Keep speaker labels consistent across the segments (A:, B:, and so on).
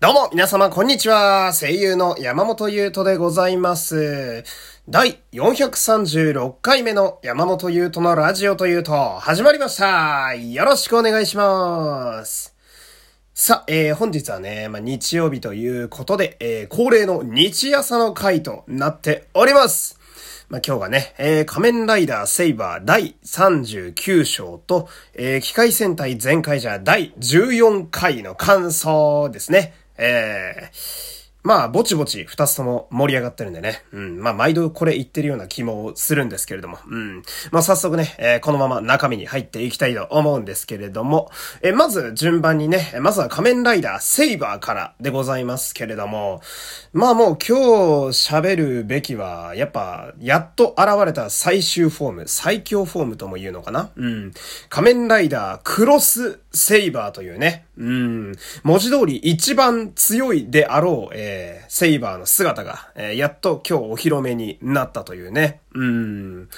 A: どうも、皆様、こんにちは。声優の山本優斗でございます。第436回目の山本優斗のラジオというと、始まりました。よろしくお願いします。さあ、えー、本日はね、まあ、日曜日ということで、えー、恒例の日朝の回となっております。まあ、今日がね、えー、仮面ライダーセイバー第39章と、えー、機械戦隊全開じゃ第14回の感想ですね。えー、まあ、ぼちぼち二つとも盛り上がってるんでね。うん。まあ、毎度これ言ってるような気もするんですけれども。うん。まあ、早速ね、えーこのまま中身に入っていきたいと思うんですけれども。えーまず順番にね、まずは仮面ライダーセイバーからでございますけれども。まあもう今日喋るべきは、やっぱ、やっと現れた最終フォーム、最強フォームとも言うのかなうん。仮面ライダークロスセイバーというね。うん。文字通り一番強いであろう、えーセイバーの姿が、えーやっと今日お披露目になったというね。うん。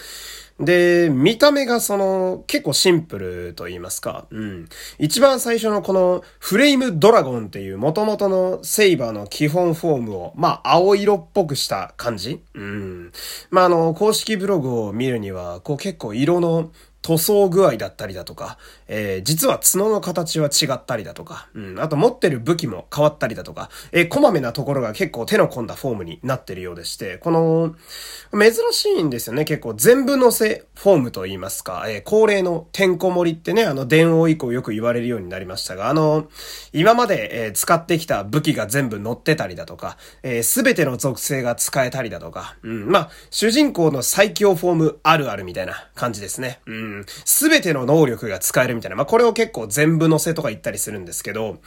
A: で、見た目がその、結構シンプルと言いますか。うん。一番最初のこの、フレイムドラゴンっていう元々のセイバーの基本フォームを、まあ、青色っぽくした感じうん。まあ、あの、公式ブログを見るには、こう結構色の、塗装具合だったりだとか、えー実は角の形は違ったりだとか、うん、あと持ってる武器も変わったりだとか、えーこまめなところが結構手の込んだフォームになってるようでして、この、珍しいんですよね、結構全部乗せフォームと言いますか、えー恒例のてんこ盛りってね、あの、電王以降よく言われるようになりましたが、あの、今まで、えー使ってきた武器が全部乗ってたりだとか、えすべての属性が使えたりだとか、うん、まあ、主人公の最強フォームあるあるみたいな感じですね。うん。すべての能力が使えるみたいな。まあ、これを結構全部乗せとか言ったりするんですけど、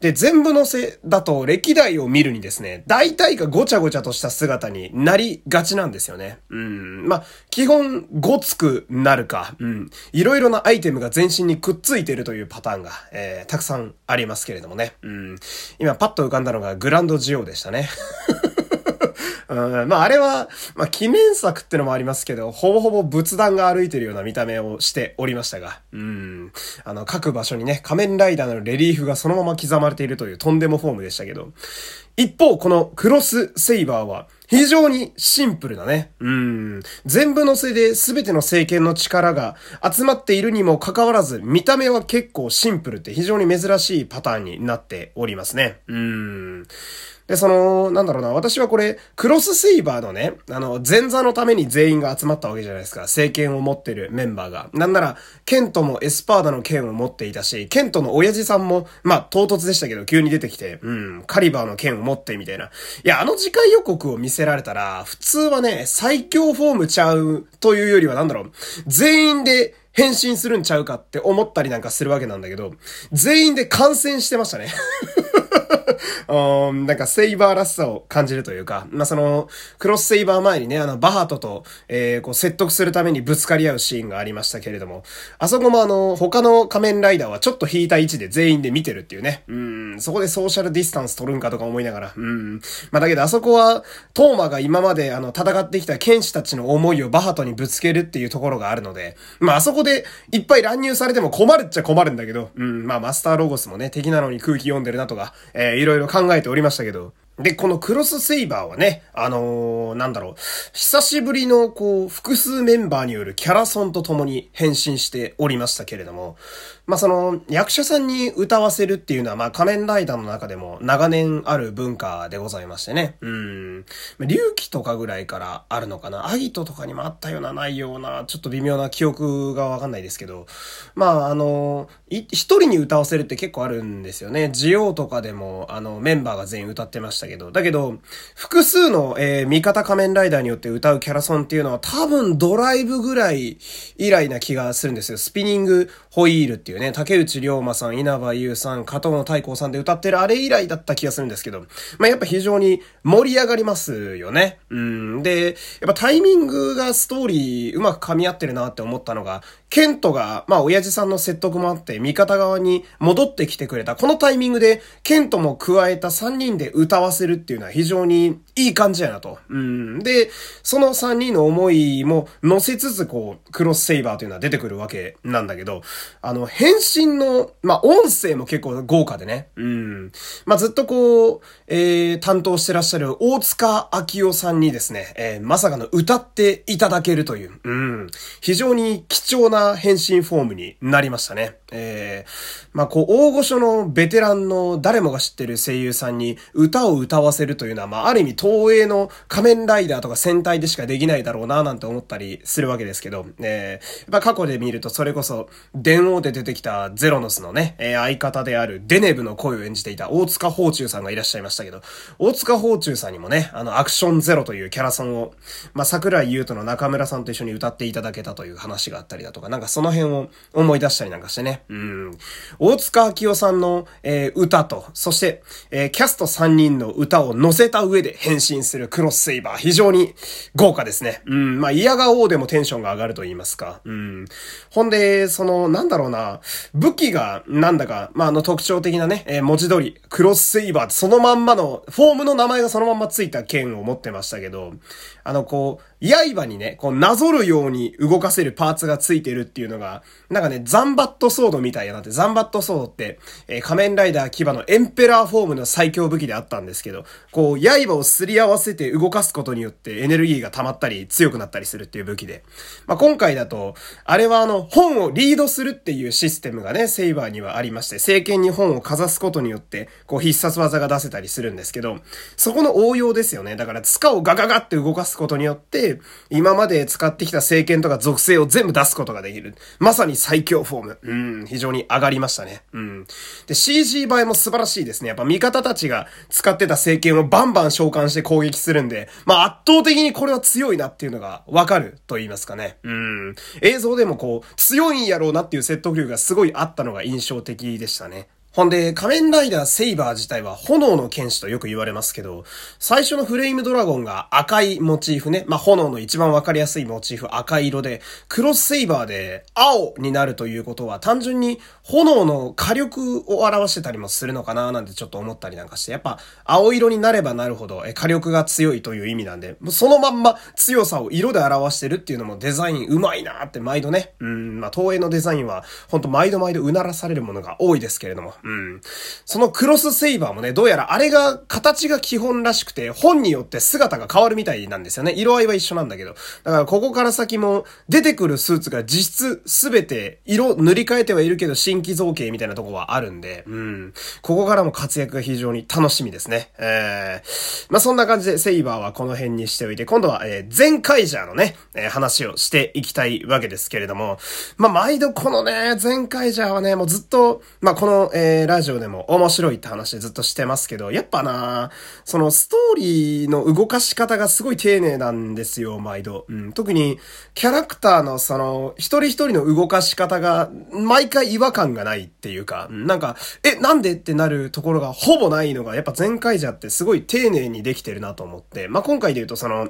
A: で、全部乗せだと歴代を見るにですね、大体がごちゃごちゃとした姿になりがちなんですよね。うん。まあ、基本、ごつくなるか、うん。いろいろなアイテムが全身にくっついてるというパターンが、えー、たくさんありますけれどもね。うん。今パッと浮かんだのがグランドジオでしたね。うん、まああれは、まあ記念作ってのもありますけど、ほぼほぼ仏壇が歩いてるような見た目をしておりましたが、うん。あの、各場所にね、仮面ライダーのレリーフがそのまま刻まれているというとんでもフォームでしたけど、一方、このクロスセイバーは、非常にシンプルなね。うん。全部乗せいで全ての政権の力が集まっているにもかかわらず、見た目は結構シンプルって非常に珍しいパターンになっておりますね。うん。で、その、なんだろうな、私はこれ、クロスセイバーのね、あの、前座のために全員が集まったわけじゃないですか。政権を持ってるメンバーが。なんなら、ケントもエスパーダの剣を持っていたし、ケントの親父さんも、まあ、唐突でしたけど、急に出てきて、うん、カリバーの剣を持ってみたいな。いや、あの次回予告を見せられたら、普通はね、最強フォームちゃうというよりは、なんだろう、全員で、変身するんちゃうかって思ったりなんかするわけなんだけど、全員で感染してましたね。うん、なんかセイバーらしさを感じるというか、まあ、その、クロスセイバー前にね、あの、バハトと、えー、こう、説得するためにぶつかり合うシーンがありましたけれども、あそこもあの、他の仮面ライダーはちょっと引いた位置で全員で見てるっていうね。うん、そこでソーシャルディスタンス取るんかとか思いながら、うん。まあ、だけどあそこは、トーマが今まであの、戦ってきた剣士たちの思いをバハトにぶつけるっていうところがあるので、まあ、あそこでいっぱい乱入されても困るっちゃ困るんだけど、うん、まあ、マスターロゴスもね、敵なのに空気読んでるなとか、えー、いろいろ考えておりましたけど、で、このクロスセイバーはね、あのー、なんだろう、久しぶりの、こう、複数メンバーによるキャラソンと共に変身しておりましたけれども、まあ、その、役者さんに歌わせるっていうのは、まあ、仮面ライダーの中でも長年ある文化でございましてね。うん。まあ龍騎とかぐらいからあるのかな。アギトとかにもあったような、ないような、ちょっと微妙な記憶がわかんないですけど、まあ、あの、い一人に歌わせるって結構あるんですよね。ジオとかでも、あの、メンバーが全員歌ってましたけど、だけど、複数の、えー味方仮面ライダーによって歌うキャラソンっていうのは多分ドライブぐらい以来な気がするんですよ。スピニングホイールっていうね、竹内涼真さん、稲葉優さん、加藤の太閤さんで歌ってるあれ以来だった気がするんですけど、まあ、やっぱ非常に盛り上がりますよね。うん。で、やっぱタイミングがストーリーうまく噛み合ってるなって思ったのが、ケントが、まあ親父さんの説得もあって味方側に戻ってきてくれた。このタイミングで、ケントも加えた3人で歌わせるっていうのは非常にいい感じやなと。うん。で、その3人の思いも乗せつつ、こう、クロスセイバーというのは出てくるわけなんだけど、あの、変身の、まあ音声も結構豪華でね。うん。まあずっとこう、えー、担当してらっしゃる大塚明夫さんにですね、えー、まさかの歌っていただけるという、うん。非常に貴重な変身フォームになりましたね。えー、まあ、こう、大御所のベテランの誰もが知ってる声優さんに歌を歌わせるというのは、まあ、ある意味東映の仮面ライダーとか戦隊でしかできないだろうな、なんて思ったりするわけですけど、えー、やっぱ過去で見るとそれこそ、電王で出てきたゼロノスのね、えー、相方であるデネブの声を演じていた大塚宝中さんがいらっしゃいましたけど、大塚宝中さんにもね、あの、アクションゼロというキャラソンを、まあ、桜井優斗の中村さんと一緒に歌っていただけたという話があったりだとか、なんかその辺を思い出したりなんかしてね、うん。大塚明夫さんの、えー、歌と、そして、えー、キャスト3人の歌を乗せた上で変身するクロスセイバー。非常に豪華ですね。うん。まあ、嫌が王でもテンションが上がると言いますか。うん。ほんで、その、なんだろうな、武器が、なんだか、まあ、あの特徴的なね、えー、文字通り、クロスセイバーそのまんまの、フォームの名前がそのまんまついた剣を持ってましたけど、あの、こう、刃にね、こう、なぞるように動かせるパーツがついてるっていうのが、なんかね、ザンバットソードみたいやなって、ザンバットソードって、えー、仮面ライダー牙のエンペラーフォームの最強武器であったんですけど、こう、刃をすり合わせて動かすことによってエネルギーが溜まったり強くなったりするっていう武器で。まあ、今回だと、あれはあの、本をリードするっていうシステムがね、セイバーにはありまして、聖剣に本をかざすことによって、こう、必殺技が出せたりするんですけど、そこの応用ですよね。だから、塚をガガガって動かすことによって、で今まで使ってきた聖剣とか属性を全部出すことができる。まさに最強フォーム。うん、非常に上がりましたね。うん。で、CG 映えも素晴らしいですね。やっぱ味方たちが使ってた聖剣をバンバン召喚して攻撃するんで、まあ圧倒的にこれは強いなっていうのがわかると言いますかね。うん。映像でもこう、強いんやろうなっていう説得力がすごいあったのが印象的でしたね。ほんで、仮面ライダーセイバー自体は炎の剣士とよく言われますけど、最初のフレイムドラゴンが赤いモチーフね、まあ、炎の一番わかりやすいモチーフ赤色で、クロスセイバーで青になるということは単純に炎の火力を表してたりもするのかななんてちょっと思ったりなんかして、やっぱ青色になればなるほど火力が強いという意味なんで、そのまんま強さを色で表してるっていうのもデザインうまいなって毎度ね、うん、まあ、東映のデザインはほんと毎度毎度うならされるものが多いですけれども、うん。そのクロスセイバーもね、どうやらあれが形が基本らしくて、本によって姿が変わるみたいなんですよね。色合いは一緒なんだけど。だからここから先も出てくるスーツが実質すべて色塗り替えてはいるけど新規造形みたいなとこはあるんで、うん。ここからも活躍が非常に楽しみですね。えー、まあ、そんな感じでセイバーはこの辺にしておいて、今度は、えー、全カイジャーのね、えー、話をしていきたいわけですけれども、まあ、毎度このね、全カイジャーはね、もうずっと、まあ、この、えー、ラジオでも面白いって話でずっとしてますけど、やっぱなそのストーリーの動かし方がすごい丁寧なんですよ、毎度。うん、特に、キャラクターのその、一人一人の動かし方が、毎回違和感がないっていうか、なんか、え、なんでってなるところがほぼないのが、やっぱ前回じゃってすごい丁寧にできてるなと思って、まあ、今回で言うとその、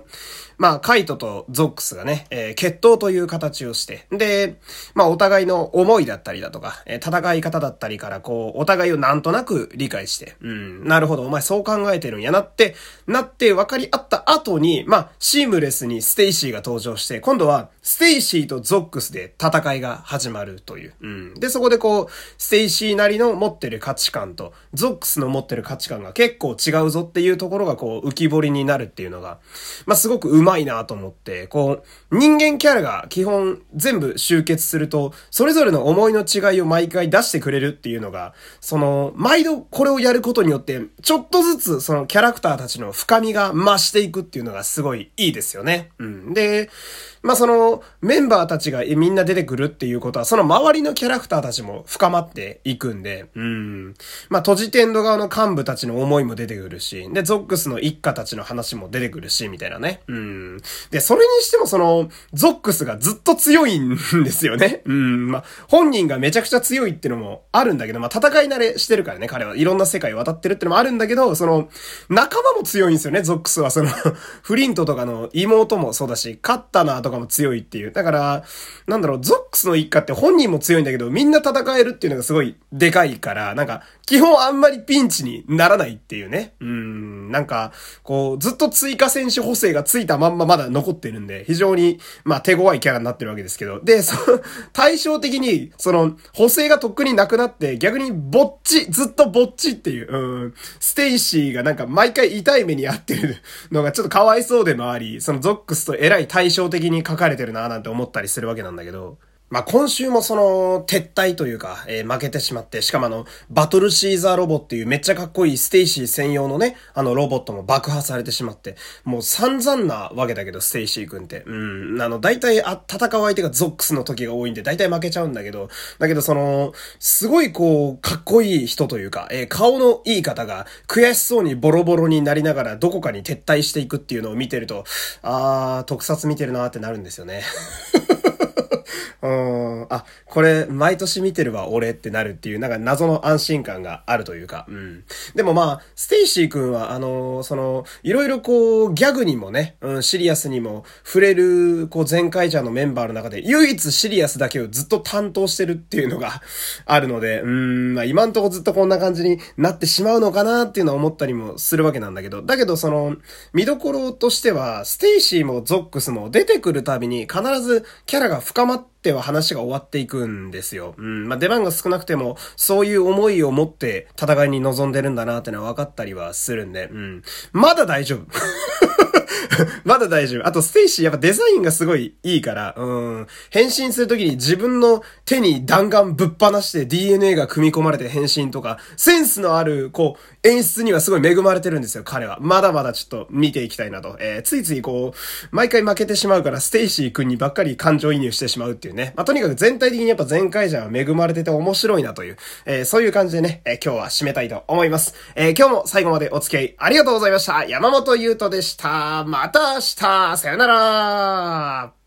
A: まあ、カイトとゾックスがね、えー、決闘という形をして、で、まあ、お互いの思いだったりだとか、えー、戦い方だったりから、こう、お互いをなんとなく理解して、うん、なるほど、お前そう考えてるんやなって、なって分かり合った後に、まあ、シームレスにステイシーが登場して、今度は、ステイシーとゾックスで戦いが始まるという。うん。で、そこでこう、ステイシーなりの持ってる価値観と、ゾックスの持ってる価値観が結構違うぞっていうところがこう、浮き彫りになるっていうのが、まあ、すごくうまいなと思って、こう、人間キャラが基本全部集結すると、それぞれの思いの違いを毎回出してくれるっていうのが、その、毎度これをやることによって、ちょっとずつそのキャラクターたちの深みが増していくっていうのがすごいいいですよね。うん。で、まあ、その、メンバーたちがみんな出てくるっていうことは、その周りのキャラクターたちも深まっていくんで、うん。まあ、トジテンド側の幹部たちの思いも出てくるし、で、ゾックスの一家たちの話も出てくるし、みたいなね。うん。で、それにしてもその、ゾックスがずっと強いんですよね。うん。まあ、本人がめちゃくちゃ強いってのもあるんだけど、まあ、戦い慣れしてるからね、彼はいろんな世界を渡ってるってのもあるんだけど、その、仲間も強いんですよね、ゾックスは。その フリントとかの妹もそうだし、カッタナーとかも強いっていう。だから、なんだろう、ゾックスの一家って本人も強いんだけど、みんな戦えるっていうのがすごいでかいから、なんか、基本あんまりピンチにならないっていうね。うん、なんか、こう、ずっと追加戦士補正がついたまんままだ残ってるんで、非常に、まあ、手強いキャラになってるわけですけど。で、その、対照的に、その、補正がとっくになくなって、逆にぼっち、ずっとぼっちっていう、うん、ステイシーがなんか毎回痛い目に遭ってるのがちょっとかわいそうでもあり、そのゾックスとえらい対照的に描かれてるななんて思ったりするわけなんだけど、まあ、今週もその、撤退というか、えー、負けてしまって、しかもあの、バトルシーザーロボっていうめっちゃかっこいいステイシー専用のね、あのロボットも爆破されてしまって、もう散々なわけだけど、ステイシー君って。うん、あの、大体、あ、戦う相手がゾックスの時が多いんで、大体負けちゃうんだけど、だけどその、すごいこう、かっこいい人というか、えー、顔のいい方が、悔しそうにボロボロになりながら、どこかに撤退していくっていうのを見てると、あー、特撮見てるなーってなるんですよね。あ、これ、毎年見てるわ、俺ってなるっていう、なんか謎の安心感があるというか、うん。でもまあ、ステイシー君は、あのー、その、いろいろこう、ギャグにもね、うん、シリアスにも振れる、こう、ゼンカイジャーのメンバーの中で、唯一シリアスだけをずっと担当してるっていうのが あるので、うん、まあ今んとこずっとこんな感じになってしまうのかなっていうのは思ったりもするわけなんだけど、だけどその、見どころとしては、ステイシーもゾックスも出てくるたびに必ずキャラが深まっては話が終わっていくんですよ。うん。まあ、出番が少なくても、そういう思いを持って戦いに臨んでるんだなってのは分かったりはするんで、うん。まだ大丈夫。まだ大丈夫。あと、ステイシーやっぱデザインがすごいいいから、うん。変身するときに自分の手に弾丸ぶっ放して DNA が組み込まれて変身とか、センスのある、こう、演出にはすごい恵まれてるんですよ、彼は。まだまだちょっと見ていきたいなと。えー、ついついこう、毎回負けてしまうから、ステイシー君にばっかり感情移入してしまうっていうね。まあ、とにかく全体的にやっぱゼンカイジャー恵まれてて面白いなという、えー、そういう感じでね、えー、今日は締めたいと思います。え今日も最後までお付き合いありがとうございました。山本優斗でした。また明日。さよなら。